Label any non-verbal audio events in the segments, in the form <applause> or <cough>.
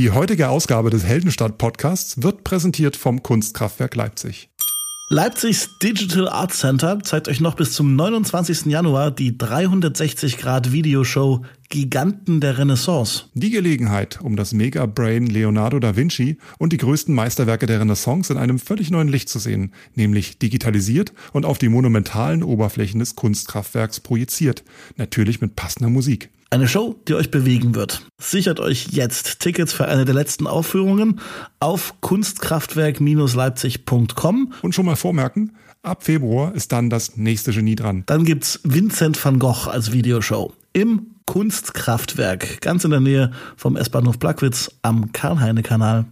Die heutige Ausgabe des Heldenstadt-Podcasts wird präsentiert vom Kunstkraftwerk Leipzig. Leipzigs Digital Art Center zeigt euch noch bis zum 29. Januar die 360-Grad-Videoshow Giganten der Renaissance. Die Gelegenheit, um das Mega-Brain Leonardo da Vinci und die größten Meisterwerke der Renaissance in einem völlig neuen Licht zu sehen, nämlich digitalisiert und auf die monumentalen Oberflächen des Kunstkraftwerks projiziert, natürlich mit passender Musik. Eine Show, die euch bewegen wird. Sichert euch jetzt Tickets für eine der letzten Aufführungen auf kunstkraftwerk-leipzig.com. Und schon mal vormerken, ab Februar ist dann das nächste Genie dran. Dann gibt's Vincent van Gogh als Videoshow im Kunstkraftwerk, ganz in der Nähe vom S-Bahnhof Plagwitz am Karl-Heine-Kanal.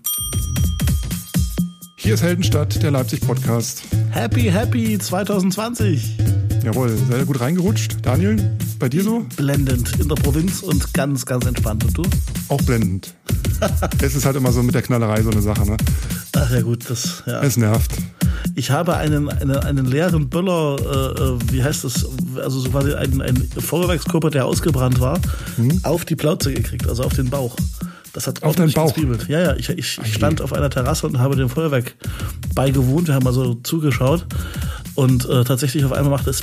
Hier ist Heldenstadt, der Leipzig-Podcast. Happy, happy 2020. Jawohl, sehr gut reingerutscht. Daniel, bei dir so? Blendend in der Provinz und ganz, ganz entspannt. Und du? Auch blendend. <laughs> es ist halt immer so mit der Knallerei so eine Sache, ne? Ach ja, gut, das, ja. Es nervt. Ich habe einen, einen, einen leeren Böller, äh, äh wie heißt das, also so quasi einen, einen Feuerwerkskörper, der ausgebrannt war, mhm. auf die Plauze gekriegt, also auf den Bauch. Das hat auf deinen Bauch. Gestriebelt. Ja, ja, ich, ich, ich stand auf einer Terrasse und habe dem Feuerwerk beigewohnt. Wir haben also zugeschaut. Und äh, tatsächlich auf einmal machte es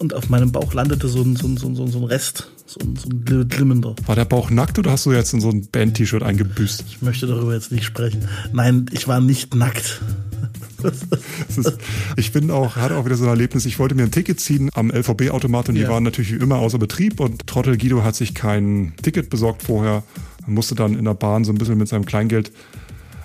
und auf meinem Bauch landete so ein, so ein, so ein, so ein Rest, so ein, so ein glimmender. War der Bauch nackt oder hast du jetzt in so ein Band-T-Shirt eingebüßt? Ich möchte darüber jetzt nicht sprechen. Nein, ich war nicht nackt. ist, ich bin auch, hatte auch wieder so ein Erlebnis, ich wollte mir ein Ticket ziehen am LVB-Automat und die ja. waren natürlich wie immer außer Betrieb und Trottel Guido hat sich kein Ticket besorgt vorher, musste dann in der Bahn so ein bisschen mit seinem Kleingeld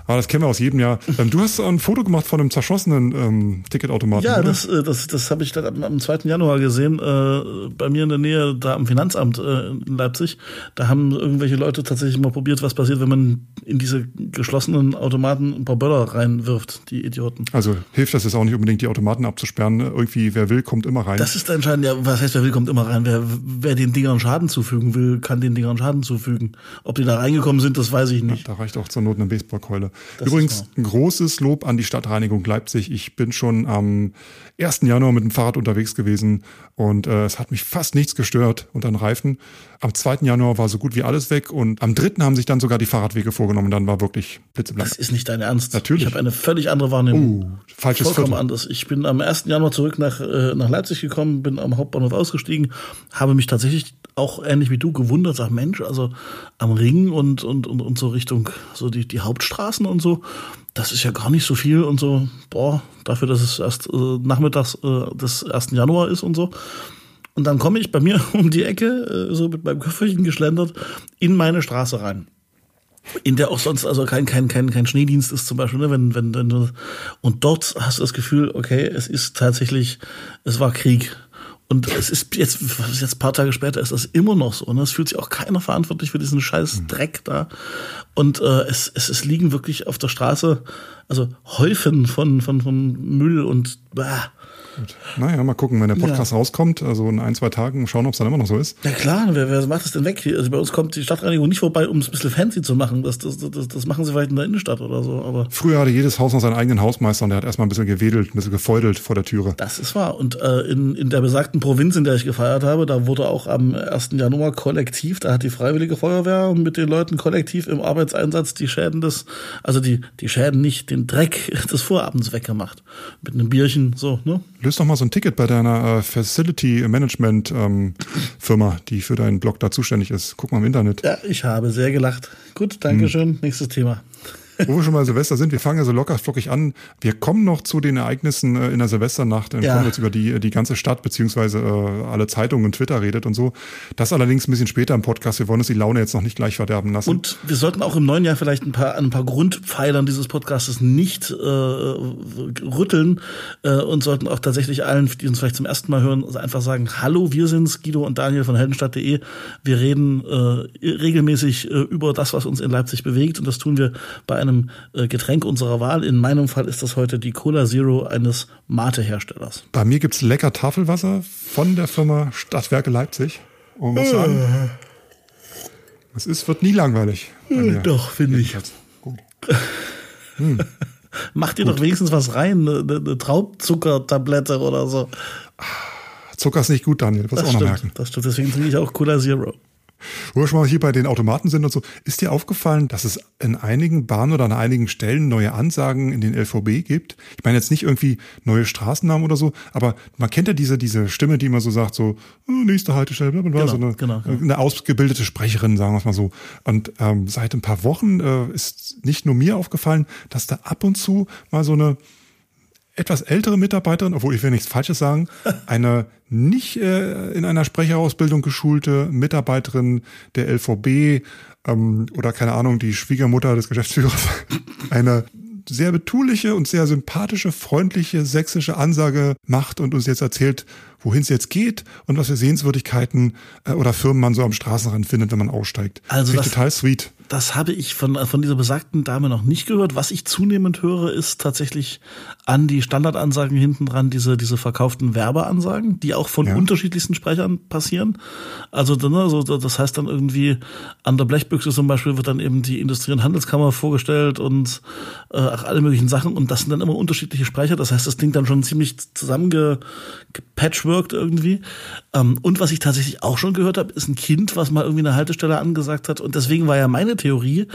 aber das kennen wir aus jedem Jahr. Ähm, du hast ein Foto gemacht von einem zerschossenen ähm, Ticketautomaten. Ja, oder? das, äh, das, das habe ich dann am, am 2. Januar gesehen, äh, bei mir in der Nähe, da am Finanzamt äh, in Leipzig. Da haben irgendwelche Leute tatsächlich mal probiert, was passiert, wenn man in diese geschlossenen Automaten ein paar Böller reinwirft, die Idioten. Also hilft das jetzt auch nicht unbedingt, die Automaten abzusperren. Irgendwie, wer will, kommt immer rein. Das ist entscheidend, ja, was heißt, wer will, kommt immer rein. Wer, wer den Dingern Schaden zufügen will, kann den Dingern Schaden zufügen. Ob die da reingekommen sind, das weiß ich nicht. Ja, da reicht auch zur Not eine Baseballkeule. Das Übrigens ein großes Lob an die Stadtreinigung Leipzig. Ich bin schon am 1. Januar mit dem Fahrrad unterwegs gewesen und äh, es hat mich fast nichts gestört unter den Reifen. Am 2. Januar war so gut wie alles weg und am 3. haben sich dann sogar die Fahrradwege vorgenommen. Dann war wirklich blitzeblank. Das ist nicht dein Ernst. Natürlich. Ich habe eine völlig andere Wahrnehmung. Uh, falsches Vollkommen Viertel. anders. Ich bin am 1. Januar zurück nach, äh, nach Leipzig gekommen, bin am Hauptbahnhof ausgestiegen, habe mich tatsächlich auch ähnlich wie du gewundert, sag Mensch, also am Ring und, und, und, und so Richtung so die, die Hauptstraßen und so, das ist ja gar nicht so viel und so, boah, dafür, dass es erst äh, nachmittags äh, des 1. Januar ist und so. Und dann komme ich bei mir <laughs> um die Ecke, äh, so mit meinem Köfferchen geschlendert, in meine Straße rein in der auch sonst also kein kein kein kein Schneedienst ist zum Beispiel, ne? wenn wenn wenn und dort hast du das Gefühl, okay, es ist tatsächlich, es war Krieg und es ist jetzt, jetzt ein paar Tage später ist das immer noch so. Ne? Es fühlt sich auch keiner verantwortlich für diesen scheiß mhm. Dreck da. Und äh, es, es, es liegen wirklich auf der Straße, also Häufen von, von, von Müll und bah, Gut. Naja, mal gucken, wenn der Podcast ja. rauskommt, also in ein, zwei Tagen, schauen, ob es dann immer noch so ist. Ja klar, wer, wer macht das denn weg? Also bei uns kommt die Stadtreinigung nicht vorbei, um es ein bisschen fancy zu machen. Das, das, das, das machen sie vielleicht in der Innenstadt oder so. Aber Früher hatte jedes Haus noch seinen eigenen Hausmeister und der hat erstmal ein bisschen gewedelt, ein bisschen gefeudelt vor der Türe. Das ist wahr. Und äh, in, in der besagten Provinz, in der ich gefeiert habe, da wurde auch am 1. Januar kollektiv, da hat die Freiwillige Feuerwehr mit den Leuten kollektiv im Arbeitseinsatz die Schäden des, also die, die Schäden nicht, den Dreck <laughs> des Vorabends weggemacht. Mit einem Bierchen, so, ne? Löst doch mal so ein Ticket bei deiner äh, Facility Management ähm, Firma, die für deinen Blog da zuständig ist. Guck mal im Internet. Ja, ich habe sehr gelacht. Gut, Dankeschön. Hm. Nächstes Thema. Wo wir schon mal Silvester sind, wir fangen ja so locker flockig an. Wir kommen noch zu den Ereignissen äh, in der Silvesternacht, dann ja. kommen jetzt über die, die ganze Stadt beziehungsweise äh, alle Zeitungen und Twitter redet und so. Das allerdings ein bisschen später im Podcast. Wir wollen uns die Laune jetzt noch nicht gleich verderben lassen. Und wir sollten auch im neuen Jahr vielleicht ein paar, ein paar Grundpfeilern dieses Podcastes nicht äh, rütteln äh, und sollten auch tatsächlich allen, die uns vielleicht zum ersten Mal hören, einfach sagen, hallo, wir sind's, Guido und Daniel von heldenstadt.de. Wir reden äh, regelmäßig äh, über das, was uns in Leipzig bewegt und das tun wir bei einem einem äh, Getränk unserer Wahl. In meinem Fall ist das heute die Cola Zero eines Mate-Herstellers. Bei mir gibt es lecker Tafelwasser von der Firma Stadtwerke Leipzig. Und muss sagen, es ist, wird nie langweilig. Doch, finde ich. Gut. Hm. Mach dir Gut. doch wenigstens was rein, eine, eine Traubzuckertablette oder so. Zucker ist nicht gut, Daniel, wirst auch stimmt, noch merken. Das stimmt, deswegen trinke ich auch Cola Zero. Wo wir schon mal hier bei den Automaten sind und so, ist dir aufgefallen, dass es in einigen Bahnen oder an einigen Stellen neue Ansagen in den LVB gibt? Ich meine jetzt nicht irgendwie neue Straßennamen oder so, aber man kennt ja diese, diese Stimme, die immer so sagt, so, oh, nächste Haltestelle, bla, bla, bla, Genau, so eine, genau, genau. eine ausgebildete Sprecherin, sagen wir es mal so. Und ähm, seit ein paar Wochen äh, ist nicht nur mir aufgefallen, dass da ab und zu mal so eine etwas ältere Mitarbeiterin, obwohl ich will nichts Falsches sagen, <laughs> eine nicht äh, in einer Sprecherausbildung geschulte Mitarbeiterin der LVB ähm, oder keine Ahnung, die Schwiegermutter des Geschäftsführers, <laughs> eine sehr betuliche und sehr sympathische, freundliche sächsische Ansage macht und uns jetzt erzählt, wohin es jetzt geht und was für Sehenswürdigkeiten äh, oder Firmen man so am Straßenrand findet, wenn man aussteigt. Also das- total sweet. Das habe ich von, von dieser besagten Dame noch nicht gehört. Was ich zunehmend höre, ist tatsächlich an die Standardansagen hinten dran diese, diese verkauften Werbeansagen, die auch von Ja. unterschiedlichsten Sprechern passieren. Also, also das heißt dann irgendwie an der Blechbüchse zum Beispiel wird dann eben die Industrie- und Handelskammer vorgestellt und äh, alle möglichen Sachen. Und das sind dann immer unterschiedliche Sprecher. Das heißt, das klingt dann schon ziemlich zusammengepatchworked irgendwie. Ähm, und was ich tatsächlich auch schon gehört habe, ist ein Kind, was mal irgendwie eine Haltestelle angesagt hat. Und deswegen war ja meine Theorie,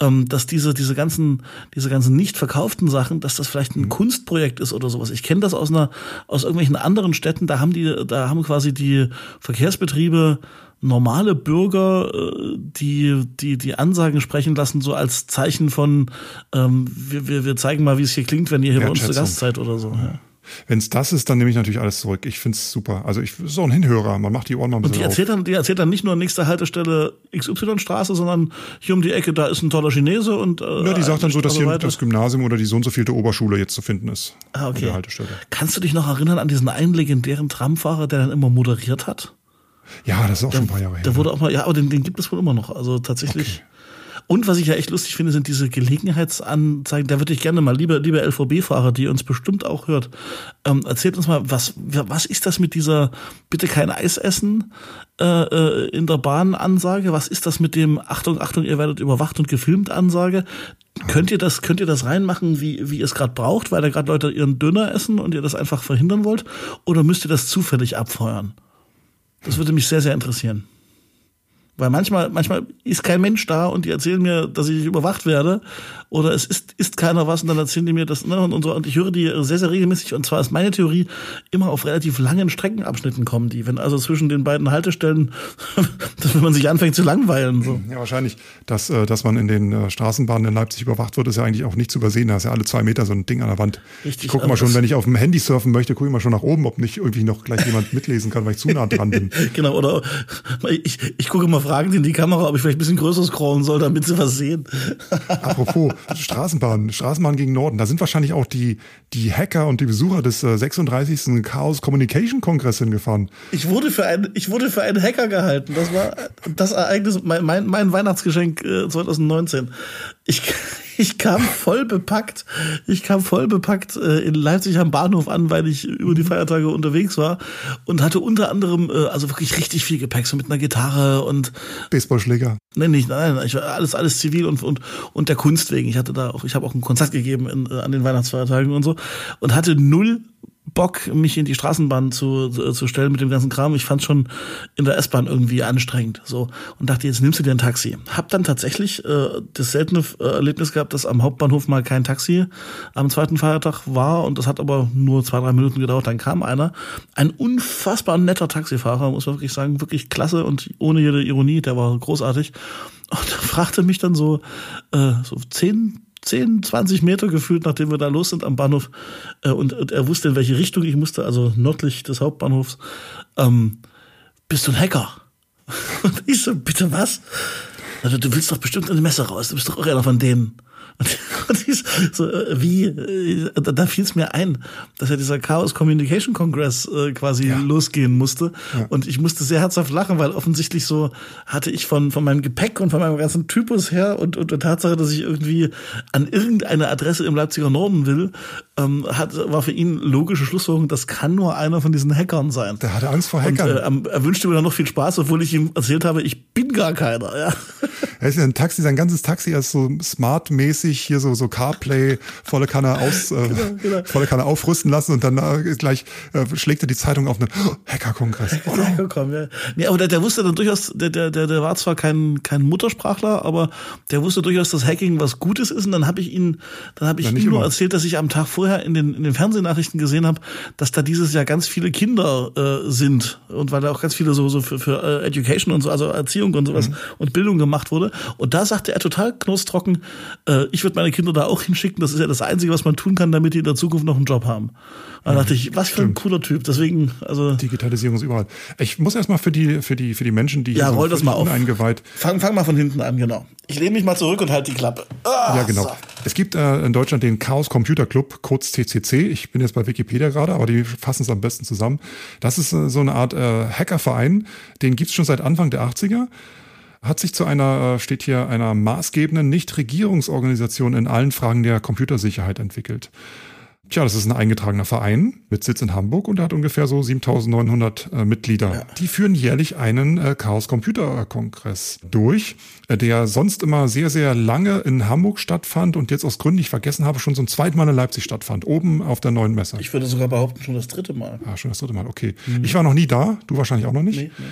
ähm, dass diese, diese ganzen, diese ganzen nicht verkauften Sachen, dass das vielleicht ein Kunstprojekt ist oder sowas. Ich kenne das aus einer, aus irgendwelchen anderen Städten, da haben die, da haben quasi die Verkehrsbetriebe normale Bürger, äh, die, die, die Ansagen sprechen lassen, so als Zeichen von, ähm, wir, wir, wir zeigen mal, wie es hier klingt, wenn ihr hier bei uns zu. Gast seid oder so. Ja. Wenn es das ist, dann nehme ich natürlich alles zurück. Ich finde es super. Also ich ist auch ein Hinhörer. Man macht die Ohren mal ein Und die bisschen auf. erzählt, dann, die erzählt dann nicht nur nächste Haltestelle XY-Straße, sondern hier um die Ecke, da ist ein toller Chinese und äh, Ja, die sagt dann so, dass hier weiter. das Gymnasium oder die so und so vielte Oberschule jetzt zu finden ist. Ah, okay. der Haltestelle. Kannst du dich noch erinnern an diesen einen legendären Tramfahrer, der dann immer moderiert hat? Ja, das ist auch schon ein paar Jahre her. Der wurde auch mal, ja, aber den, den gibt es wohl immer noch. Also tatsächlich. Und was ich ja echt lustig finde, sind diese Gelegenheitsanzeigen. Da würde ich gerne mal, liebe, liebe LVB-Fahrer, die uns bestimmt auch hört, ähm, erzählt uns mal, was, was ist das mit dieser bitte kein Eis essen äh, äh, in der Bahn Ansage? Was ist das mit dem Achtung, Achtung, ihr werdet überwacht und gefilmt Ansage? Könnt ihr das, könnt ihr das reinmachen, wie, wie ihr es gerade braucht, weil da gerade Leute ihren Döner essen und ihr das einfach verhindern wollt? Oder müsst ihr das zufällig abfeuern? Das würde mich sehr, sehr interessieren. Weil manchmal, manchmal ist kein Mensch da und die erzählen mir, dass ich überwacht werde. Oder es ist, ist keiner was und dann erzählen die mir das, ne, und, und so. Und ich höre die sehr, sehr regelmäßig. Und zwar ist meine Theorie, immer auf relativ langen Streckenabschnitten kommen die. Wenn also zwischen den beiden Haltestellen, <laughs> dass wenn man sich anfängt zu langweilen, so. Ja, wahrscheinlich, dass, äh, dass man in den äh, Straßenbahnen in Leipzig überwacht wird, ist ja eigentlich auch nicht zu übersehen. Da ist ja alle zwei Meter so ein Ding an der Wand. Richtig, ich gucke also mal schon, das- wenn ich auf dem Handy surfen möchte, gucke ich mal schon nach oben, ob nicht irgendwie noch gleich jemand mitlesen kann, weil ich zu nah dran bin. <laughs> Genau, oder ich, ich gucke mal Fragen in die Kamera, ob ich vielleicht ein bisschen größer scrollen soll, damit sie was sehen. <laughs> Apropos Straßenbahn, Straßenbahn gegen Norden, da sind wahrscheinlich auch die, die Hacker und die Besucher des äh, 36. Chaos Communication Kongress hingefahren. Ich wurde für einen, ich wurde für einen Hacker gehalten. Das war das Ereignis, mein, mein, mein Weihnachtsgeschenk äh, 2019. Ich, ich kam voll bepackt, ich kam voll bepackt äh, in Leipzig am Bahnhof an, weil ich über die Feiertage unterwegs war und hatte unter anderem äh, also wirklich richtig viel Gepäck, so mit einer Gitarre und Baseballschläger. Nein, nicht, nein, nein, ich war alles, alles zivil und, und, und der Kunst wegen. Ich hatte da auch, ich habe auch ein Konzert gegeben in, äh, an den Weihnachtsfeiertagen und so und hatte null Bock, mich in die Straßenbahn zu, zu stellen mit dem ganzen Kram. Ich fand schon in der S-Bahn irgendwie anstrengend. So. Und dachte, jetzt nimmst du dir ein Taxi. Hab dann tatsächlich äh, das seltene äh, Erlebnis gehabt, dass am Hauptbahnhof mal kein Taxi am zweiten Feiertag war und das hat aber nur zwei, drei Minuten gedauert. Dann kam einer. Ein unfassbar netter Taxifahrer, muss man wirklich sagen. Wirklich klasse und ohne jede Ironie, der war großartig. Und <laughs> fragte mich dann so, äh, so zehn 10, 20 Meter gefühlt, nachdem wir da los sind am Bahnhof. Äh, und, und er wusste, in welche Richtung ich musste, also nördlich des Hauptbahnhofs. Ähm, bist du ein Hacker? <laughs> Und ich so, bitte was? Also, du willst doch bestimmt eine Messe raus, du bist doch auch einer von denen. Und, <laughs> und ich so, äh, wie, äh, da, da fiel es mir ein, dass ja dieser Chaos Communication Congress äh, quasi losgehen musste. Und ich musste sehr herzhaft lachen, weil offensichtlich so hatte ich von, von meinem Gepäck und von meinem ganzen Typus her und, und der Tatsache, dass ich irgendwie an irgendeine Adresse im Leipziger Norden will, ähm, hat, war für ihn logische Schlussfolgerung, das kann nur einer von diesen Hackern sein. Der hatte Angst vor Und Hackern. äh, er- er wünschte mir dann noch viel Spaß, obwohl ich ihm erzählt habe, ich bin gar keiner. Ja. Er ist ja ein Taxi, sein ganzes Taxi ist so smart-mäßig, hier so, so CarPlay, volle Kanne aus, äh, <laughs> genau, genau. volle Kanne aufrüsten lassen und dann äh, gleich äh, schlägt er die Zeitung auf einen oh, Hacker-Kongress. <laughs> Oh, no. ja. Nee, aber der, der wusste dann durchaus, der, der, der, war zwar kein, kein Muttersprachler, aber der wusste durchaus, dass Hacking was Gutes ist und dann habe ich ihn, dann habe ich ihm nur erzählt, dass ich am Tag vorher in den, in den Fernsehnachrichten gesehen habe, dass da dieses Jahr ganz viele Kinder äh, sind und weil da auch ganz viele so, so für, für uh, Education und so, also Erziehung und sowas mhm. und Bildung gemacht wurde. Und da sagte er total knoßtrocken, äh, ich würde meine Kinder da auch hinschicken. Das ist ja das Einzige, was man tun kann, damit die in der Zukunft noch einen Job haben. Da mhm. dachte ich, was für ein cooler Typ. Deswegen, also. Digitalisierung ist überall. Ich muss erstmal für die, für die, für die Menschen, die ja, roll so das mal auf. eingeweiht. Fang, fang mal von hinten an, genau. Ich lehne mich mal zurück und halte die Klappe. Ah, ja, genau. So. Es gibt äh, in Deutschland den Chaos Computer Club, kurz TCC. Ich bin jetzt bei Wikipedia gerade, aber die fassen es am besten zusammen. Das ist äh, so eine Art äh, Hackerverein. Den gibt's schon seit Anfang der 80er hat sich zu einer, äh, steht hier, einer maßgebenden Nichtregierungsorganisation in allen Fragen der Computersicherheit entwickelt. Tja, das ist ein eingetragener Verein mit Sitz in Hamburg und hat ungefähr so 7900 äh, Mitglieder. Ja. Die führen jährlich einen äh, Chaos Computer Kongress durch, äh, der sonst immer sehr, sehr lange in Hamburg stattfand und jetzt aus Gründen, die ich vergessen habe, schon so ein zweites Mal in Leipzig stattfand, oben auf der neuen Messe. Ich würde sogar behaupten, schon das dritte Mal. Ah, schon das dritte Mal, okay. Mhm. Ich war noch nie da, du wahrscheinlich auch noch nicht. Nee, nee.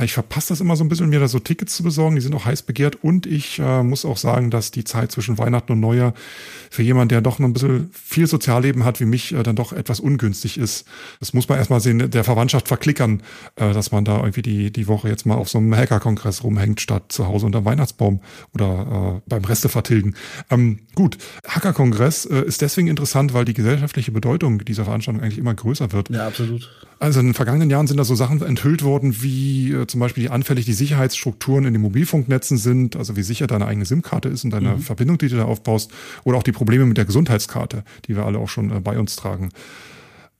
Ich verpasse das immer so ein bisschen, mir da so Tickets zu besorgen. Die sind auch heiß begehrt. Und ich äh, muss auch sagen, dass die Zeit zwischen Weihnachten und Neujahr für jemanden, der doch noch ein bisschen viel Sozialleben hat wie mich, äh, dann doch etwas ungünstig ist. Das muss man erstmal sehen, der Verwandtschaft verklickern, äh, dass man da irgendwie die, die Woche jetzt mal auf so einem Hacker-Kongress rumhängt, statt zu Hause unter Weihnachtsbaum oder äh, beim Reste vertilgen. Ähm, gut, Hacker-Kongress äh, ist deswegen interessant, weil die gesellschaftliche Bedeutung dieser Veranstaltung eigentlich immer größer wird. Ja, absolut. Also in den vergangenen Jahren sind da so Sachen enthüllt worden, wie äh, zum Beispiel, wie anfällig die Sicherheitsstrukturen in den Mobilfunknetzen sind, also wie sicher deine eigene SIM-Karte ist und deine mhm. Verbindung, die du da aufbaust, oder auch die Probleme mit der Gesundheitskarte, die wir alle auch schon äh, bei uns tragen.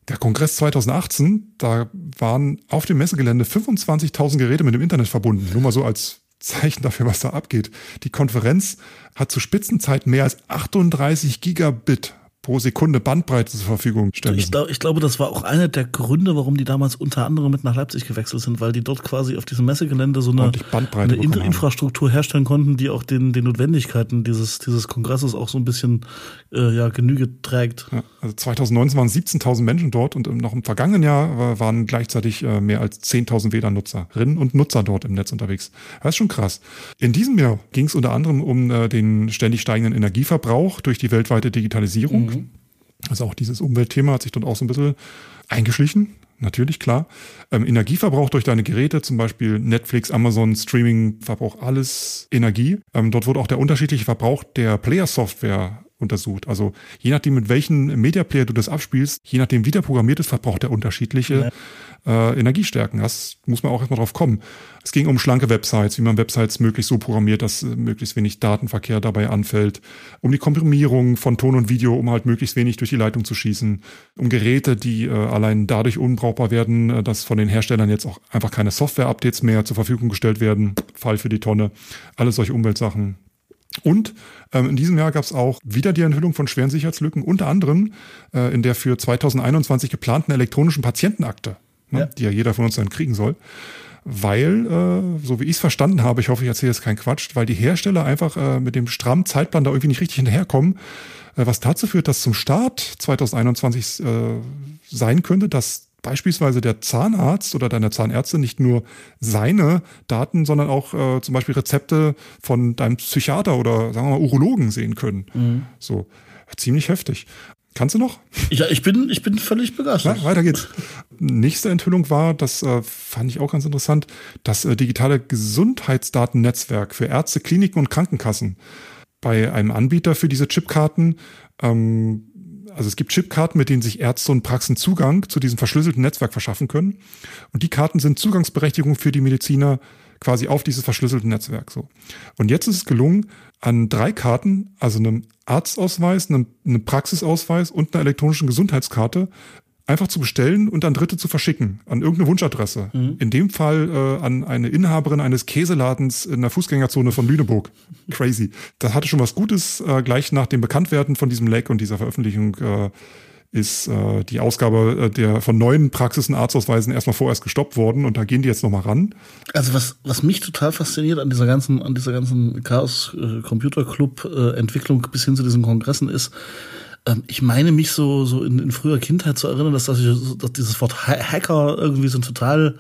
Der Kongress 2018, da waren auf dem Messegelände 25.000 Geräte mit dem Internet verbunden. Nur mal so als Zeichen dafür, was da abgeht. Die Konferenz hat zu Spitzenzeiten mehr als 38 Gigabit pro Sekunde Bandbreite zur Verfügung stellen. Ich, glaub, ich glaube, das war auch einer der Gründe, warum die damals unter anderem mit nach Leipzig gewechselt sind, weil die dort quasi auf diesem Messegelände so eine, eine In Infrastruktur herstellen konnten, die auch den, den Notwendigkeiten dieses, dieses Kongresses auch so ein bisschen äh, ja, Genüge trägt. Ja, also 2019 waren 17.000 Menschen dort und noch im vergangenen Jahr waren gleichzeitig äh, mehr als 10.000 WLAN-Nutzerinnen und Nutzer dort im Netz unterwegs. Das ist schon krass. In diesem Jahr ging es unter anderem um äh, den ständig steigenden Energieverbrauch durch die weltweite Digitalisierung. Mhm. Also auch dieses Umweltthema hat sich dort auch so ein bisschen eingeschlichen. Natürlich, klar. Ähm, Energieverbrauch durch deine Geräte, zum Beispiel Netflix, Amazon, Streaming, verbraucht alles Energie. Ähm, dort wurde auch der unterschiedliche Verbrauch der Player-Software untersucht. Also je nachdem, mit welchem Media Player du das abspielst, je nachdem, wie der programmiert ist, verbraucht er unterschiedliche ja. äh, Energiestärken. Das muss man auch erstmal drauf kommen. Es ging um schlanke Websites, wie man Websites möglichst so programmiert, dass äh, möglichst wenig Datenverkehr dabei anfällt. Um die Komprimierung von Ton und Video, um halt möglichst wenig durch die Leitung zu schießen. Um Geräte, die äh, allein dadurch unbrauchbar werden, äh, dass von den Herstellern jetzt auch einfach keine Software-Updates mehr zur Verfügung gestellt werden. Fall für die Tonne. Alles solche Umweltsachen. Und ähm, in diesem Jahr gab es auch wieder die Enthüllung von schweren Sicherheitslücken, unter anderem äh, in der für 2021 geplanten elektronischen Patientenakte, ne, ja. die ja jeder von uns dann kriegen soll. Weil, äh, so wie ich es verstanden habe, ich hoffe, ich erzähle jetzt keinen Quatsch, weil die Hersteller einfach äh, mit dem strammen Zeitplan da irgendwie nicht richtig hinterherkommen, äh, was dazu führt, dass zum Start 2021 äh, sein könnte, dass beispielsweise der Zahnarzt oder deine Zahnärztin nicht nur seine Daten, sondern auch äh, zum Beispiel Rezepte von deinem Psychiater oder sagen wir mal Urologen sehen können. Mhm. So ziemlich heftig. Kannst du noch? Ja, ich bin, ich bin völlig begeistert. Ja, weiter geht's. Nächste Enthüllung war, das äh, fand ich auch ganz interessant, das äh, digitale Gesundheitsdatennetzwerk für Ärzte, Kliniken und Krankenkassen. Bei einem Anbieter für diese Chipkarten ähm, also es gibt Chipkarten, mit denen sich Ärzte und Praxen Zugang zu diesem verschlüsselten Netzwerk verschaffen können. Und die Karten sind Zugangsberechtigung für die Mediziner quasi auf dieses verschlüsselte Netzwerk. So. Und jetzt ist es gelungen, an drei Karten, also einem Arztausweis, einem, einem Praxisausweis und einer elektronischen Gesundheitskarte, einfach zu bestellen und an Dritte zu verschicken, an irgendeine Wunschadresse. Mhm. In dem Fall äh, an eine Inhaberin eines Käseladens in der Fußgängerzone von Lüneburg. <laughs> Crazy. Das hatte schon was Gutes. Äh, gleich nach dem Bekanntwerden von diesem Leck und dieser Veröffentlichung äh, ist äh, die Ausgabe äh, der von neuen Praxisen Arztausweisen erstmal vorerst gestoppt worden und da gehen die jetzt nochmal ran. Also was, was mich total fasziniert an dieser ganzen, an dieser ganzen Chaos äh, Computer Club äh, Entwicklung bis hin zu diesen Kongressen ist, ähm, ich meine mich so, so in, in früher Kindheit zu erinnern, dass, dass, ich, dass dieses Wort Hacker irgendwie so ein total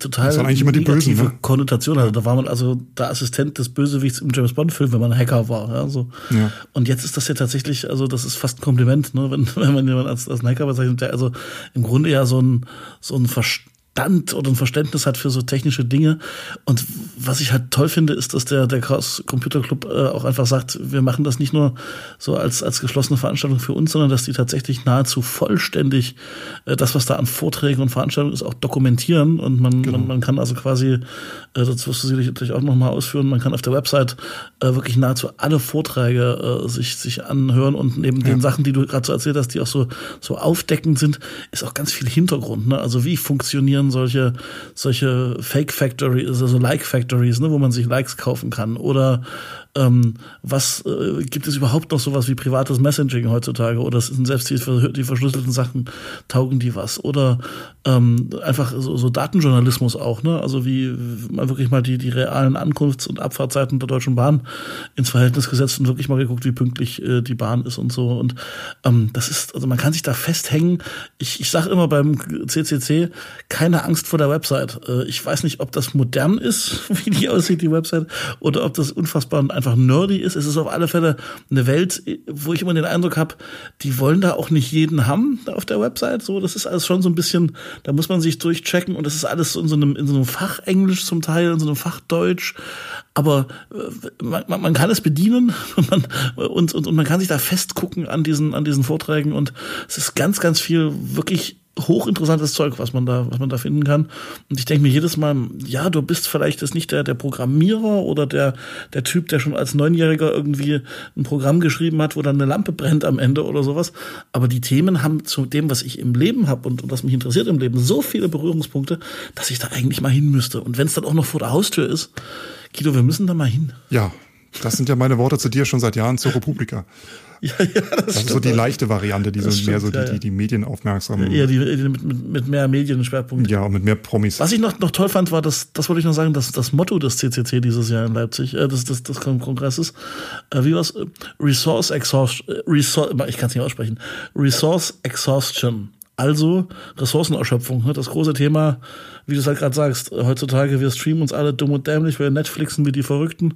total das waren eigentlich immer die Bösen, ne? Konnotation hatte. Da war man also der Assistent des Bösewichts im James Bond Film, wenn man Hacker war. Ja, so. Ja. Und jetzt ist das ja tatsächlich, also das ist fast ein Kompliment, ne, wenn, <laughs> wenn man jemanden als, als Hacker bezeichnet, der also im Grunde ja so ein so ein Verstand oder ein Verständnis hat für so technische Dinge. Und was ich halt toll finde, ist, dass der, der Chaos Computer Club äh, auch einfach sagt, wir machen das nicht nur so als, als geschlossene Veranstaltung für uns, sondern dass die tatsächlich nahezu vollständig äh, das, was da an Vorträgen und Veranstaltungen ist, auch dokumentieren. Und man, genau. man, man kann also quasi, äh, das wirst du sicherlich natürlich auch nochmal ausführen, man kann auf der Website äh, wirklich nahezu alle Vorträge äh, sich, sich anhören und neben ja. den Sachen, die du gerade so erzählt hast, die auch so, so aufdeckend sind, ist auch ganz viel Hintergrund. Ne? Also wie funktionieren funktionieren solche, solche Fake Factories, also Like Factories, ne, wo man sich Likes kaufen kann. Oder ähm, was äh, gibt es überhaupt noch sowas wie privates Messaging heutzutage? Oder sind selbst die, die verschlüsselten Sachen, taugen die was? Oder ähm, einfach so, so Datenjournalismus auch, ne? Also wie mal wirklich mal die, die realen Ankunfts- und Abfahrtzeiten der Deutschen Bahn ins Verhältnis gesetzt und wirklich mal geguckt, wie pünktlich äh, die Bahn ist und so. Und ähm, das ist, also man kann sich da festhängen. Ich, ich sage immer beim CCC, keine Angst vor der Website. Äh, ich weiß nicht, ob das modern ist, <laughs> wie die aussieht, die Website, oder ob das unfassbar einfach nerdy ist. Es ist auf alle Fälle eine Welt, wo ich immer den Eindruck habe, die wollen da auch nicht jeden haben auf der Website. So, das ist alles schon so ein bisschen, da muss man sich durchchecken und das ist alles in so einem, in so einem Fachenglisch zum Teil, in so einem Fachdeutsch. Aber äh, man, man kann es bedienen <laughs> und man, und, und, und man kann sich da festgucken an diesen, an diesen Vorträgen und es ist ganz, ganz viel wirklich hochinteressantes Zeug, was man da, was man da finden kann. Und ich denke mir jedes Mal, ja, du bist vielleicht jetzt nicht der, der Programmierer oder der, der Typ, der schon als Neunjähriger irgendwie ein Programm geschrieben hat, wo dann eine Lampe brennt am Ende oder sowas. Aber die Themen haben zu dem, was ich im Leben habe und, und was mich interessiert im Leben, so viele Berührungspunkte, dass ich da eigentlich mal hin müsste. Und wenn es dann auch noch vor der Haustür ist, Guido, wir müssen da mal hin. Ja, das sind ja meine Worte zu dir schon seit Jahren zur Republika. <laughs> Ja, ja, das, das ist so die leichte Variante, die so stimmt, mehr so die, ja, ja. die, die Medien aufmerksam. Ja, die, die mit, mit, mit mehr Medienschwerpunkten. Ja, und mit mehr Promis. Was ich noch, noch toll fand, war, das, das wollte ich noch sagen, das, das Motto des CCC dieses Jahr in Leipzig, äh, des, des, des Kongresses, äh, wie war's? Resource Exhaustion, äh, Resource, ich kann es nicht aussprechen, Resource Exhaustion. Also Ressourcenerschöpfung, ne? das große Thema, wie du es halt gerade sagst, heutzutage, wir streamen uns alle dumm und dämlich, wir Netflixen wie die Verrückten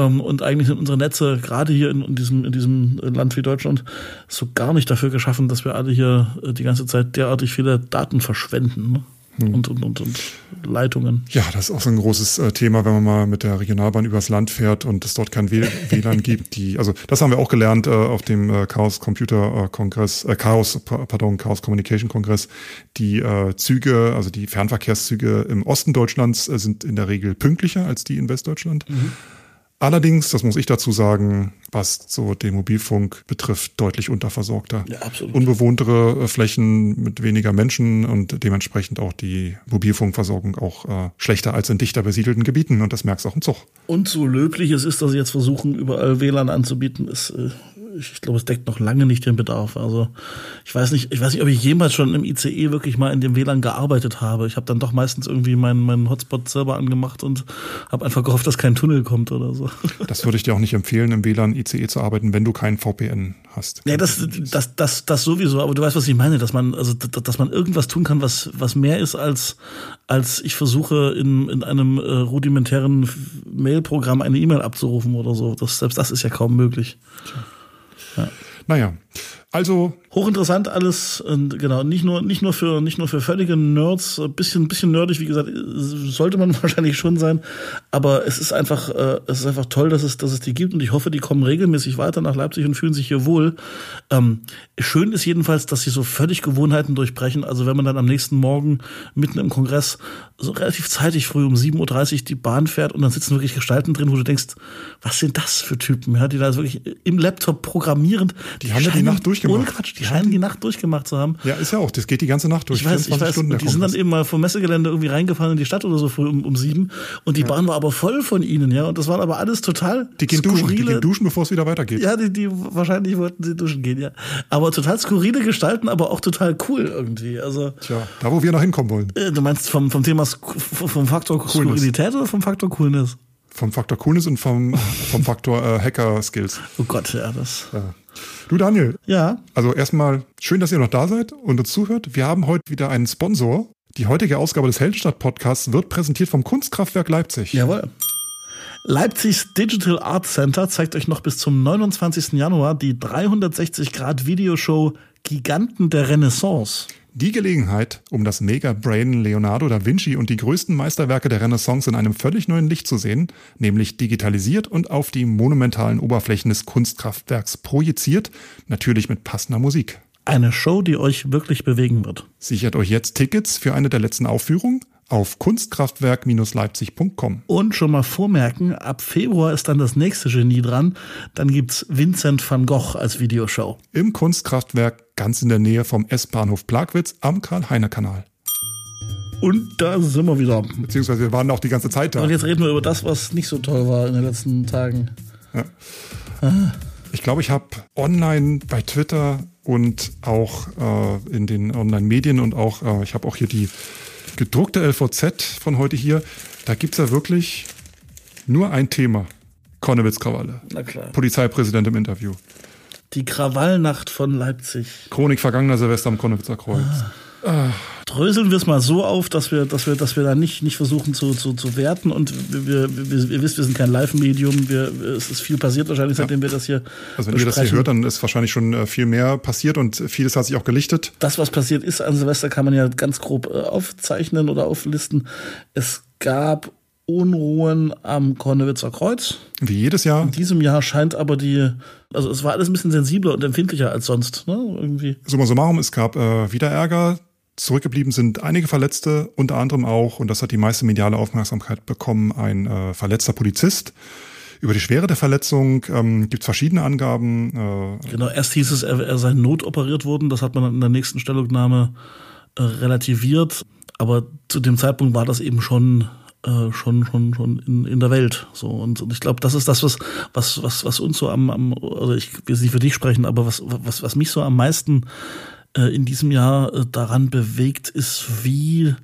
und eigentlich sind unsere Netze, gerade hier in, in, diesem, in diesem Land wie Deutschland, so gar nicht dafür geschaffen, dass wir alle hier äh, die ganze Zeit derartig viele Daten verschwenden. Ne? Hm. Und, und, und, und Leitungen. Ja, das ist auch so ein großes äh, Thema, wenn man mal mit der Regionalbahn übers Land fährt und es dort kein <laughs> WLAN gibt. Die, also das haben wir auch gelernt äh, auf dem äh, Chaos Computer äh, Kongress, äh, Chaos, pardon, Chaos Communication Kongress. Die äh, Züge, also die Fernverkehrszüge im Osten Deutschlands sind in der Regel pünktlicher als die in Westdeutschland. Mhm. Allerdings, das muss ich dazu sagen, was so den Mobilfunk betrifft, deutlich unterversorgter. Ja, absolut. Unbewohntere äh, Flächen mit weniger Menschen und dementsprechend auch die Mobilfunkversorgung auch äh, schlechter als in dichter besiedelten Gebieten und das merkst du auch im Zug. Und so löblich es ist, dass sie jetzt versuchen, überall WLAN anzubieten, ist äh, ich glaube, es deckt noch lange nicht den Bedarf. Also ich weiß nicht, ich weiß nicht, ob ich jemals schon im ICE wirklich mal in dem WLAN gearbeitet habe. Ich habe dann doch meistens irgendwie meinen, meinen Hotspot selber angemacht und habe einfach gehofft, dass kein Tunnel kommt oder so. <laughs> Das würde ich dir auch nicht empfehlen, im WLAN ICE zu arbeiten, wenn du keinen VPN hast. Ja, das, das, das, das sowieso. Aber du weißt, was ich meine, dass man, also, dass man irgendwas tun kann, was, was mehr ist als, als ich versuche in, in einem äh, rudimentären Mailprogramm eine E-Mail abzurufen oder so. Das, selbst das ist ja kaum möglich. Tja. Ja. Naja, also hochinteressant alles und genau nicht nur nicht nur für nicht nur für völlige Nerds ein bisschen bisschen nerdig wie gesagt sollte man <laughs> wahrscheinlich schon sein aber es ist einfach äh, es ist einfach toll dass es dass es die gibt und ich hoffe die kommen regelmäßig weiter nach Leipzig und fühlen sich hier wohl. Ähm, schön ist jedenfalls dass sie so völlig Gewohnheiten durchbrechen also wenn man dann am nächsten Morgen mitten im Kongress so relativ zeitig früh um 7.30 Uhr die Bahn fährt und dann sitzen wirklich Gestalten drin wo du denkst was sind das für Typen? Ja die da wirklich im Laptop programmierend die, die haben ja die Nacht durchgemacht. Quatsch, die scheinen die Nacht durchgemacht zu haben. Ja, ist ja auch. Das geht die ganze Nacht durch. Ich weiß, ich weiß. Stunden die sind dann eben mal vom Messegelände irgendwie reingefahren in die Stadt oder so früh um, um sieben. Und die ja. Bahn war aber voll von ihnen, ja. Und das waren aber alles total Die gehen skurrile, duschen, die gehen duschen, bevor es wieder weitergeht. Ja, die, die wahrscheinlich wollten sie duschen gehen, ja. Aber total skurrile Gestalten, aber auch total cool irgendwie. Also. Tja, da wo wir noch hinkommen wollen. Äh, du meinst vom, vom Thema vom Faktor Coolness. Skurrilität oder vom Faktor Coolness? Vom Faktor Coolness und vom, <laughs> vom Faktor äh, Hacker-Skills. Oh Gott, ja, das. Ja. Du Daniel. Ja. Also erstmal schön, dass ihr noch da seid und uns zuhört. Wir haben heute wieder einen Sponsor. Die heutige Ausgabe des Heldenstadt-Podcasts wird präsentiert vom Kunstkraftwerk Leipzig. Jawohl. Leipzigs Digital Art Center zeigt euch noch bis zum 29. Januar die 360 Grad Videoshow Giganten der Renaissance. Die Gelegenheit, um das Mega-Brain Leonardo da Vinci und die größten Meisterwerke der Renaissance in einem völlig neuen Licht zu sehen, nämlich digitalisiert und auf die monumentalen Oberflächen des Kunstkraftwerks projiziert, natürlich mit passender Musik. Eine Show, die euch wirklich bewegen wird. Sichert euch jetzt Tickets für eine der letzten Aufführungen auf kunstkraftwerk-leipzig.com. Und schon mal vormerken, ab Februar ist dann das nächste Genie dran. Dann gibt's Vincent van Gogh als Videoshow. Im Kunstkraftwerk ganz in der Nähe vom S-Bahnhof Plagwitz am Karl-Heine-Kanal. Und da sind wir wieder. Beziehungsweise wir waren auch die ganze Zeit da. Und jetzt reden wir über das, was nicht so toll war in den letzten Tagen. Ja. Ah. Ich glaube, ich habe online bei Twitter und auch äh, in den Online-Medien und auch, äh, ich habe auch hier die gedruckte LVZ von heute hier, da gibt es ja wirklich nur ein Thema. Konnewitz-Krawalle. Na klar. Polizeipräsident im Interview. Die Krawallnacht von Leipzig. Chronik vergangener Silvester am Konnewitzer Kreuz. Ah. Dröseln wir es mal so auf, dass wir, dass wir, dass wir da nicht, nicht versuchen zu, zu, zu werten und wir, wir, wir, ihr wisst, wir sind kein Live-Medium, es ist viel passiert wahrscheinlich, seitdem ja. wir das hier Also wenn besprechen. ihr das hier hört, dann ist wahrscheinlich schon äh, viel mehr passiert und vieles hat sich auch gelichtet. Das, was passiert ist an Silvester, kann man ja ganz grob äh, aufzeichnen oder auflisten. Es gab Unruhen am Kornewitzer Kreuz. Wie jedes Jahr. In diesem Jahr scheint aber die, also es war alles ein bisschen sensibler und empfindlicher als sonst, ne? Irgendwie. Summa summarum, es gab äh, wieder Ärger. Zurückgeblieben sind einige Verletzte, unter anderem auch, und das hat die meiste mediale Aufmerksamkeit bekommen, ein äh, verletzter Polizist. Über die Schwere der Verletzung ähm, gibt es verschiedene Angaben. Äh, genau, erst hieß es, er, er sei notoperiert worden. Das hat man in der nächsten Stellungnahme äh, relativiert. Aber zu dem Zeitpunkt war das eben schon äh, schon schon schon in, in der Welt so und, und ich glaube das ist das was was was was uns so am, am also ich will nicht für dich sprechen aber was was was mich so am meisten in diesem Jahr äh, daran bewegt ist wie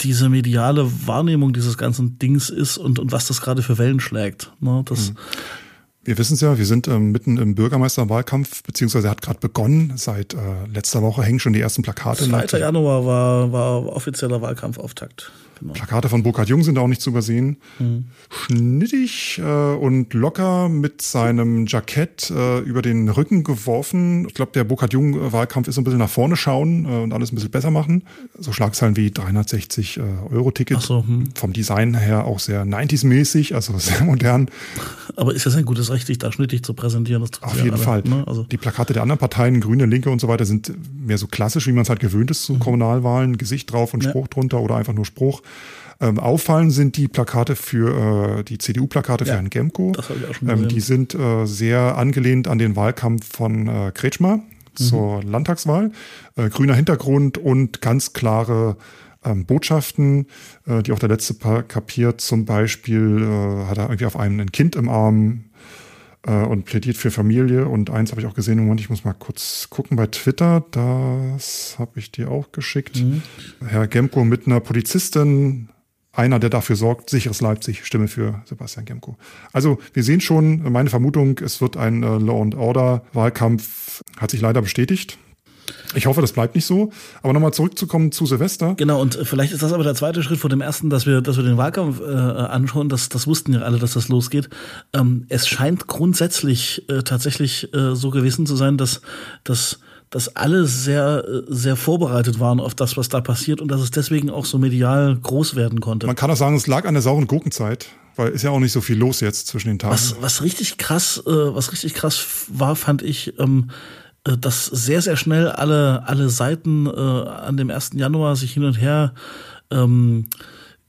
diese mediale Wahrnehmung dieses ganzen Dings ist und und was das gerade für Wellen schlägt ne das mhm. Wir wissen es ja, wir sind ähm, mitten im Bürgermeisterwahlkampf, beziehungsweise hat gerade begonnen. Seit äh, letzter Woche hängen schon die ersten Plakate. 2. Januar war, war offizieller Wahlkampfauftakt. Genau. Plakate von Burkhard Jung sind auch nicht zu übersehen. Mhm. Schnittig äh, und locker mit seinem Jackett äh, über den Rücken geworfen. Ich glaube, der Burkhard Jung-Wahlkampf ist so ein bisschen nach vorne schauen äh, und alles ein bisschen besser machen. So Schlagzeilen wie 360 äh, Euro-Ticket. So, hm. Vom Design her auch sehr 90s-mäßig, also <laughs> sehr modern. Aber ist das ein gutes Recht, sich da schnittig zu präsentieren? Auf jeden alle, Fall. Ne? Also die Plakate der anderen Parteien, Grüne, Linke und so weiter, sind mehr so klassisch, wie man es halt gewöhnt ist zu mhm. Kommunalwahlen. Gesicht drauf und Spruch ja. drunter oder einfach nur Spruch. Ähm, auffallen sind die Plakate für äh, die CDU-Plakate ja, für Herrn Gemko. Das ich auch schon ähm, die sind äh, sehr angelehnt an den Wahlkampf von äh, Kretschmer mhm. zur Landtagswahl. Äh, grüner Hintergrund und ganz ähm, Botschaften, äh, die auch der letzte kapiert. Zum Beispiel äh, hat er irgendwie auf einem ein Kind im Arm äh, und plädiert für Familie. Und eins habe ich auch gesehen, Moment, ich muss mal kurz gucken bei Twitter. Das habe ich dir auch geschickt. Mhm. Herr Gemko mit einer Polizistin einer, der dafür sorgt, sicheres Leipzig, Stimme für Sebastian Gemko. Also wir sehen schon, meine Vermutung, es wird ein äh, Law and Order Wahlkampf, hat sich leider bestätigt. Ich hoffe, das bleibt nicht so. Aber nochmal zurückzukommen zu Silvester. Genau, und äh, vielleicht ist das aber der zweite Schritt vor dem ersten, dass wir, dass wir den Wahlkampf äh, anschauen. Das, das wussten ja alle, dass das losgeht. Ähm, es scheint grundsätzlich äh, tatsächlich äh, so gewesen zu sein, dass, dass dass alle sehr, sehr vorbereitet waren auf das, was da passiert und dass es deswegen auch so medial groß werden konnte. Man kann auch sagen, es lag an der sauren Gurkenzeit, weil ist ja auch nicht so viel los jetzt zwischen den Tagen. Was, was richtig krass, äh, was richtig krass war, fand ich, ähm, äh, dass sehr, sehr schnell alle, alle Seiten äh, an dem 1. Januar sich hin und her ähm,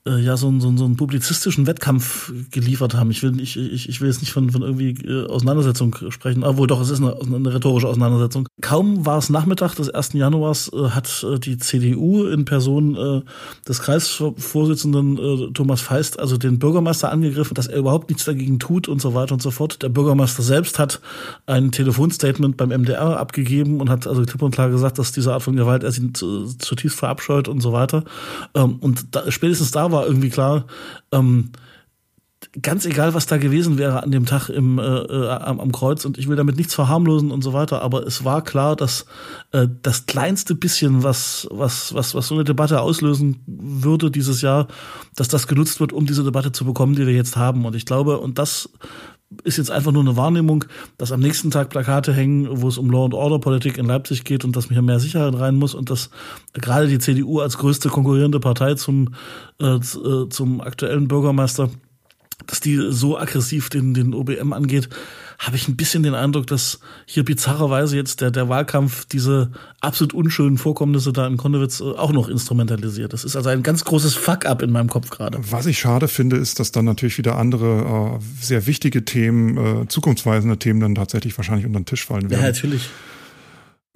äh, ja so, so, so einen publizistischen Wettkampf geliefert haben. Ich will, ich, ich, ich will jetzt nicht von, von irgendwie äh, Auseinandersetzung sprechen, obwohl doch, es ist eine, eine rhetorische Auseinandersetzung. Kaum war es Nachmittag des 1. Januars, äh, hat äh, die CDU in Person äh, des Kreisvorsitzenden äh, Thomas Feist also den Bürgermeister angegriffen, dass er überhaupt nichts dagegen tut und so weiter und so fort. Der Bürgermeister selbst hat ein Telefonstatement beim MDR abgegeben und hat also klipp und klar gesagt, dass diese Art von Gewalt er sie zutiefst verabscheut und so weiter. Ähm, und da, spätestens da war irgendwie klar, ähm, ganz egal, was da gewesen wäre an dem Tag im, äh, äh, am, am, Kreuz und ich will damit nichts verharmlosen und so weiter, aber es war klar, dass äh, das kleinste bisschen, was, was, was, was so eine Debatte auslösen würde dieses Jahr, dass das genutzt wird, um diese Debatte zu bekommen, die wir jetzt haben. Und ich glaube, und das ist jetzt einfach nur eine Wahrnehmung, dass am nächsten Tag Plakate hängen, wo es um Law and Order Politik in Leipzig geht und dass hier mehr Sicherheit rein muss und dass gerade die CDU als größte konkurrierende Partei zum, äh, äh, zum aktuellen Bürgermeister, dass die so aggressiv den, den OBM angeht, habe ich ein bisschen den Eindruck, dass hier bizarrerweise jetzt der, der Wahlkampf diese absolut unschönen Vorkommnisse da in Konnewitz äh, auch noch instrumentalisiert. Das ist also ein ganz großes Fuck-up in meinem Kopf gerade. Was ich schade finde, ist, dass dann natürlich wieder andere äh, sehr wichtige Themen, äh, zukunftsweisende Themen dann tatsächlich wahrscheinlich unter den Tisch fallen werden. Ja, natürlich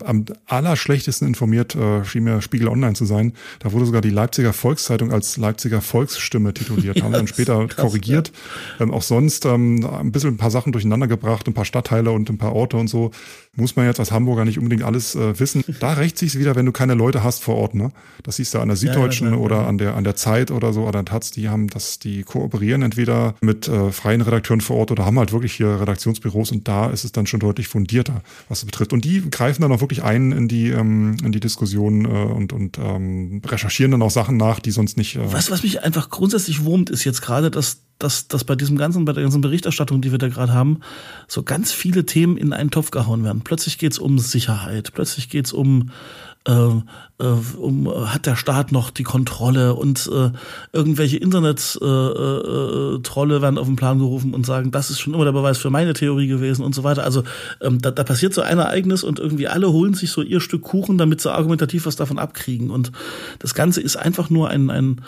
am allerschlechtesten informiert äh, schien mir Spiegel Online zu sein. Da wurde sogar die Leipziger Volkszeitung als Leipziger Volksstimme tituliert. <laughs> ja, Haben dann später krass, korrigiert. Ja. Ähm, auch sonst ähm, ein bisschen ein paar Sachen durcheinander gebracht, ein paar Stadtteile und ein paar Orte und so. Muss man jetzt als Hamburger nicht unbedingt alles äh, wissen. Da rächt sich's wieder, wenn du keine Leute hast vor Ort. Ne? Das siehst du an der Süddeutschen ja, oder an der an der Zeit oder so oder Taz. Die haben das, die kooperieren entweder mit äh, freien Redakteuren vor Ort oder haben halt wirklich hier Redaktionsbüros und da ist es dann schon deutlich fundierter, was es betrifft. Und die greifen dann auch wirklich ein in die, ähm, in die Diskussion äh, und, und ähm, recherchieren dann auch Sachen nach, die sonst nicht. Äh was, was mich einfach grundsätzlich wurmt, ist jetzt gerade, dass, dass, dass bei diesem ganzen, bei der ganzen Berichterstattung, die wir da gerade haben, so ganz viele Themen in einen Topf gehauen werden. Plötzlich geht's um Sicherheit, plötzlich geht's um äh, äh, um, hat der Staat noch die Kontrolle und äh, irgendwelche Internet-Trolle äh, äh, werden auf den Plan gerufen und sagen, das ist schon immer der Beweis für meine Theorie gewesen und so weiter. Also ähm, da, da passiert so ein Ereignis und irgendwie alle holen sich so ihr Stück Kuchen, damit sie argumentativ was davon abkriegen. Und das Ganze ist einfach nur ein, ein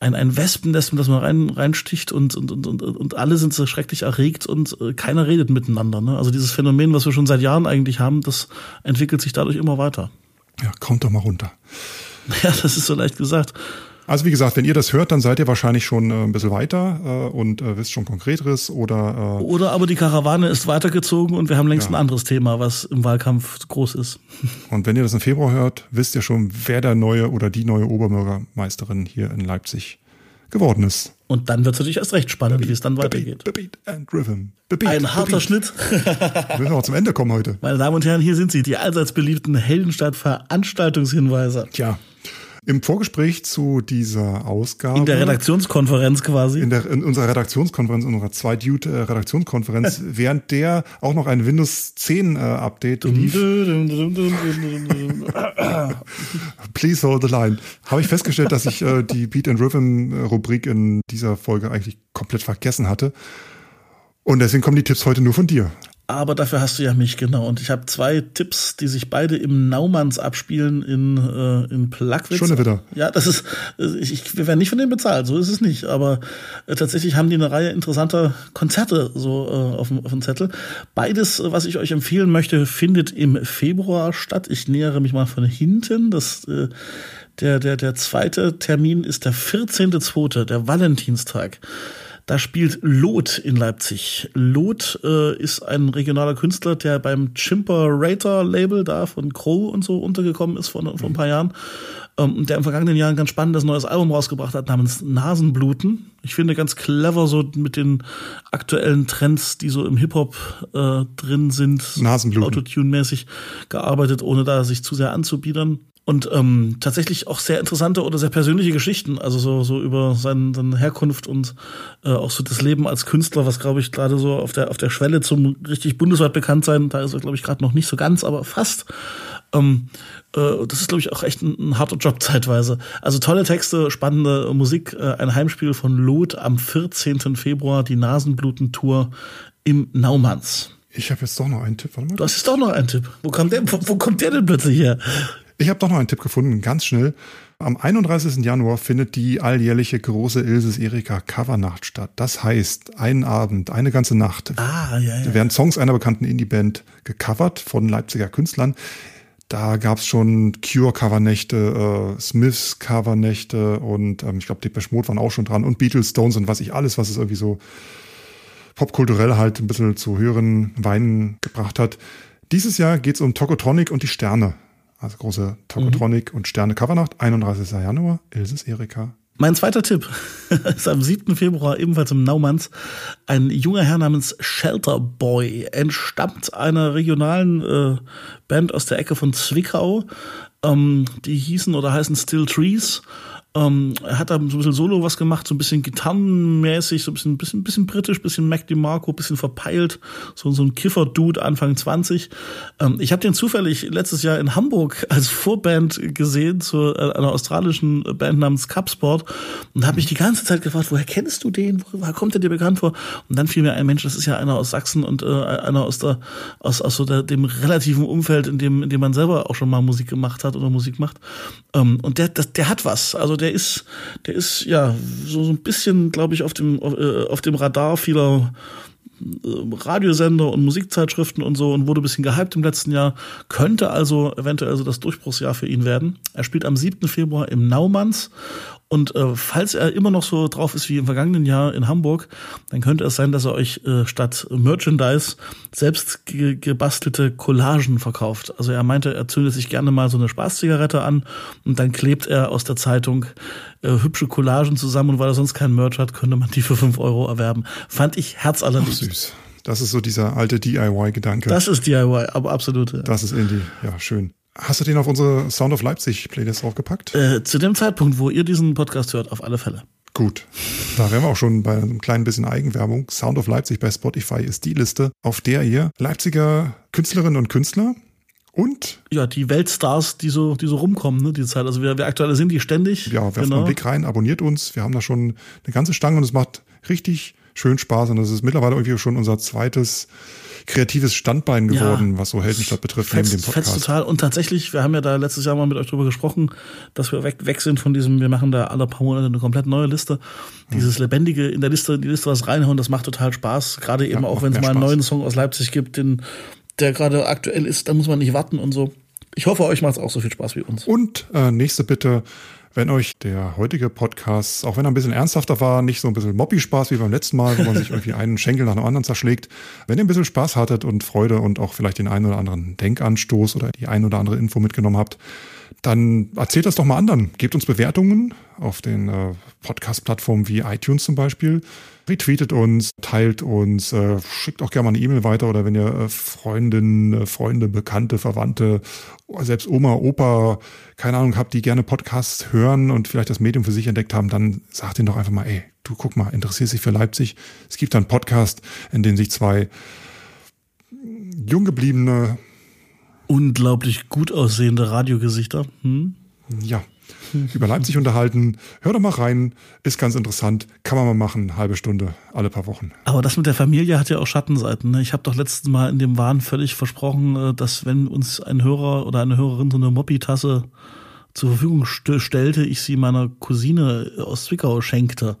ein, ein Wespennest, das man rein, reinsticht und, und, und, und, und alle sind so schrecklich erregt und äh, keiner redet miteinander. Ne? Also dieses Phänomen, was wir schon seit Jahren eigentlich haben, das entwickelt sich dadurch immer weiter. Ja, kommt doch mal runter. <laughs> Ja, das ist so leicht gesagt. Also wie gesagt, wenn ihr das hört, dann seid ihr wahrscheinlich schon äh, ein bisschen weiter äh, und äh, wisst schon Konkreteres oder äh, Oder aber die Karawane ist weitergezogen und wir haben längst ja. ein anderes Thema, was im Wahlkampf groß ist. <laughs> Und wenn ihr das im Februar hört, wisst ihr schon, wer der neue oder die neue Oberbürgermeisterin hier in Leipzig geworden ist. Und dann wird es natürlich erst recht spannend, wie es dann weitergeht. Bebeat and Rhythm. Bebeat, Ein harter. Schnitt. <laughs> Wir müssen auch zum Ende kommen heute. Meine Damen und Herren, hier sind sie, die allseits beliebten Heldenstadt-Veranstaltungshinweise. Tja, im Vorgespräch zu dieser Ausgabe. In der Redaktionskonferenz quasi. In, der, in unserer Redaktionskonferenz, in unserer Zwei-Dude-Redaktionskonferenz, <laughs> während der auch noch ein Windows 10 äh, Update lief. Please hold the line. Habe ich festgestellt, dass ich äh, die Beat and Rhythm Rubrik in dieser Folge eigentlich komplett vergessen hatte. Und deswegen kommen die Tipps heute nur von dir. Aber dafür hast du ja mich, genau. Und ich habe zwei Tipps, die sich beide im Naumanns abspielen in, äh, in Plagwitz. Schon wieder. Ja, das ist, ich, ich, wir werden nicht von denen bezahlt, so ist es nicht. Aber äh, tatsächlich haben die eine Reihe interessanter Konzerte so äh, auf, dem, auf dem Zettel. Beides, was ich euch empfehlen möchte, findet im Februar statt. Ich nähere mich mal von hinten. Das, äh, der, der, der zweite Termin ist der 14.2., der Valentinstag. Da spielt Lot in Leipzig. Lot äh, ist ein regionaler Künstler, der beim Chimper Rater Label da von Crow und so untergekommen ist vor, vor ein paar Jahren. Ähm, der im vergangenen Jahr ein ganz spannendes neues Album rausgebracht hat namens Nasenbluten. Ich finde ganz clever so mit den aktuellen Trends, die so im Hip-Hop äh, drin sind. Nasenbluten. Autotune-mäßig gearbeitet, ohne da sich zu sehr anzubiedern und ähm, tatsächlich auch sehr interessante oder sehr persönliche Geschichten, also so, so über seine, seine Herkunft und äh, auch so das Leben als Künstler, was glaube ich gerade so auf der auf der Schwelle zum richtig bundesweit bekannt sein, da ist er glaube ich gerade noch nicht so ganz, aber fast. Ähm, äh, das ist glaube ich auch echt ein, ein, harter Job zeitweise. Also tolle Texte, spannende Musik, äh, ein Heimspiel von Lot am 14. Februar, die Nasenbluten-Tour im Naumanns. Ich habe jetzt doch noch einen Tipp. Warte mal. Du hast jetzt doch noch einen Tipp. Wo kommt der, wo, wo kommt der denn plötzlich her? Ich habe doch noch einen Tipp gefunden, ganz schnell. Am 31. Januar findet die alljährliche große Ilses Erika Covernacht statt. Das heißt, einen Abend, eine ganze Nacht Ah, ja, ja. werden Songs einer bekannten Indie-Band gecovert von Leipziger Künstlern. Da gab's schon Cure-Covernächte, äh, Smiths-Covernächte und ähm, ich glaube, Depeche Mode waren auch schon dran und Beatles, Stones und was ich alles, was es irgendwie so popkulturell halt ein bisschen zu höheren Weinen gebracht hat. Dieses Jahr geht's um Tokotronic und die Sterne. Also große Tokotronic und Sterne Covernacht, 31. Januar, Ilses Erika. Mein zweiter Tipp <laughs> ist am 7. Februar ebenfalls im Naumanns. Ein junger Herr namens Shelter Boy entstammt einer regionalen äh, Band aus der Ecke von Zwickau. Ähm, die hießen oder heißen Still Trees. Ähm, er hat da so ein bisschen Solo was gemacht, so ein bisschen gitarrenmäßig, so ein bisschen, bisschen, bisschen britisch, bisschen Mac DeMarco, bisschen verpeilt, so, so ein Kiffer-Dude Anfang 20. Ähm, ich habe den zufällig letztes Jahr in Hamburg <laughs> als Vorband gesehen zu äh, einer australischen Band namens Cupsport und habe mich die ganze Zeit gefragt, woher kennst du den? Woher kommt der dir bekannt vor? Und dann fiel mir ein Mensch, das ist ja einer aus Sachsen und äh, einer aus der aus, aus so der, dem relativen Umfeld, in dem in dem man selber auch schon mal Musik gemacht hat oder Musik macht. Ähm, und der das, der hat was. Also der ist der ist ja so, so ein bisschen, glaube ich, auf dem auf, äh, auf dem Radar vieler äh, Radiosender und Musikzeitschriften und so und wurde ein bisschen gehypt im letzten Jahr. Könnte also eventuell so das Durchbruchsjahr für ihn werden. Er spielt am 7. Februar im Naumanns und äh, falls er immer noch so drauf ist wie im vergangenen Jahr in Hamburg, dann könnte es sein, dass er euch äh, statt Merchandise selbst ge gebastelte Collagen verkauft. Also er meinte, er zündet sich gerne mal so eine Spaßzigarette an und dann klebt er aus der Zeitung äh, hübsche Collagen zusammen und weil er sonst keinen Merch hat, könnte man die für fünf Euro erwerben. Fand ich herzallerliebst. Süß. Das ist so dieser alte DIY-Gedanke. Das ist DIY, aber absolut. Ja. Das ist Indie. Ja, schön. Hast du den auf unsere Sound of Leipzig Playlist draufgepackt? Äh, zu dem Zeitpunkt, wo ihr diesen Podcast hört, auf alle Fälle. Gut. Da wären wir auch schon bei einem kleinen bisschen Eigenwerbung. Sound of Leipzig bei Spotify ist die Liste, auf der ihr Leipziger Künstlerinnen und Künstler und Ja, die Weltstars, die so, die so rumkommen, ne, die Zeit. Also wir, wir aktualisieren die ständig. ja, werft genau. einen Blick rein, abonniert uns. Wir haben da schon eine ganze Stange und es macht richtig schön Spaß. Und das ist mittlerweile irgendwie schon unser zweites kreatives Standbein geworden, was so Heldenstadt betrifft, neben dem Fetzt, fetzt Podcast. total. Und tatsächlich, wir haben ja da letztes Jahr mal mit euch drüber gesprochen, dass wir weg, weg sind von diesem, wir machen da alle paar Monate eine komplett neue Liste. Dieses Lebendige in der Liste, in die Liste was reinhauen, das macht total Spaß. Gerade eben Ja, auch, wenn es mal einen Spaß. neuen Song aus Leipzig gibt, den, der gerade aktuell ist, da muss man nicht warten und so. Ich hoffe, euch macht es auch so viel Spaß wie uns. Und äh, nächste Bitte, wenn euch der heutige Podcast, auch wenn er ein bisschen ernsthafter war, nicht so ein bisschen Moppi-Spaß wie beim letzten Mal, wo man sich <laughs> irgendwie einen Schenkel nach dem anderen zerschlägt, wenn ihr ein bisschen Spaß hattet und Freude und auch vielleicht den einen oder anderen Denkanstoß oder die ein oder andere Info mitgenommen habt, dann erzählt das doch mal anderen. Gebt uns Bewertungen auf den äh, Podcast-Plattformen wie iTunes zum Beispiel. Retweetet uns, teilt uns, äh, schickt auch gerne mal eine E-Mail weiter oder wenn ihr äh, Freundinnen, äh, Freunde, Bekannte, Verwandte, selbst Oma, Opa, keine Ahnung, habt, die gerne Podcasts hören und vielleicht das Medium für sich entdeckt haben, dann sagt ihnen doch einfach mal, ey, du guck mal, interessierst dich für Leipzig. Es gibt einen Podcast, in dem sich zwei jung gebliebene Unglaublich gut aussehende Radiogesichter. Hm? ja, über Leipzig unterhalten. Hör doch mal rein, ist ganz interessant, kann man mal machen, halbe Stunde, alle paar Wochen. Aber das mit der Familie hat ja auch Schattenseiten. Ne? Ich habe doch letztes Mal in dem Wahn völlig versprochen, äh, dass wenn uns ein Hörer oder eine Hörerin so eine Moppi-Tasse zur Verfügung st stellte, ich sie meiner Cousine aus Zwickau schenkte.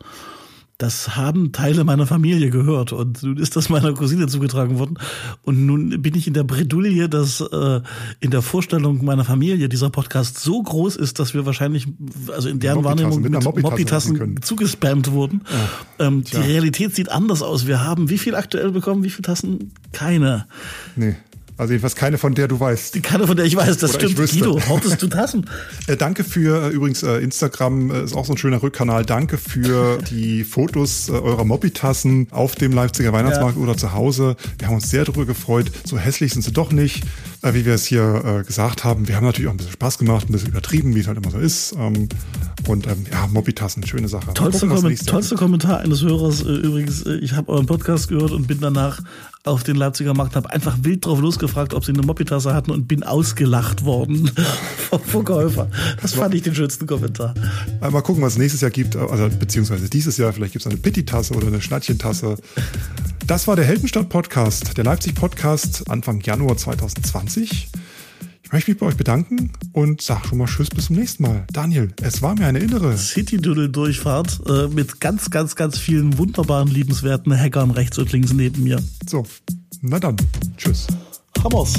Das haben Teile meiner Familie gehört und nun ist das meiner Cousine zugetragen worden. Und nun bin ich in der Bredouille, dass äh, in der Vorstellung meiner Familie dieser Podcast so groß ist, dass wir wahrscheinlich, also in deren Wahrnehmung mit mit Moppitassen zugespammt wurden. ähm, die. Realität sieht anders aus. Wir haben wie viel aktuell bekommen? Wie viele Tassen? Keine. Nee, also jedenfalls keine von der du weißt. Die keine, von der ich weiß. Das Oder stimmt. Guido, hortest du Tassen? <laughs> Äh, danke für äh, übrigens äh, Instagram äh, ist auch so ein schöner Rückkanal. Danke für <laughs> die Fotos äh, eurer Moppitassen auf dem Leipziger Weihnachtsmarkt oder zu Hause. Wir haben uns sehr darüber gefreut. So hässlich sind sie doch nicht, äh, wie wir es hier gesagt haben. Wir haben natürlich auch ein bisschen Spaß gemacht, ein bisschen übertrieben, wie es halt immer so ist. Ähm, und ähm, ja, Moppitassen, schöne Sache. Tollster, gucken, Komment tollster Kommentar eines Hörers übrigens. Ich habe euren Podcast gehört und bin danach auf den Leipziger Markt, habe einfach wild drauf losgefragt, ob sie eine Moppitasse hatten und bin ausgelacht worden <laughs> vom Verkäufer. Das fand ich den schönsten Kommentar. Mal gucken, was es nächstes Jahr gibt, also beziehungsweise dieses Jahr. Vielleicht gibt es eine Pitti-Tasse oder eine Schnattchentasse. Das war der Heldenstadt-Podcast, der Leipzig-Podcast Anfang Januar 2020. Ich möchte mich bei euch bedanken und sag schon mal Tschüss bis zum nächsten Mal. Daniel, es war mir eine innere City-Doodle-Durchfahrt äh, mit ganz, ganz, ganz vielen wunderbaren, liebenswerten Hackern rechts und links neben mir. So, na dann, tschüss. Hammers.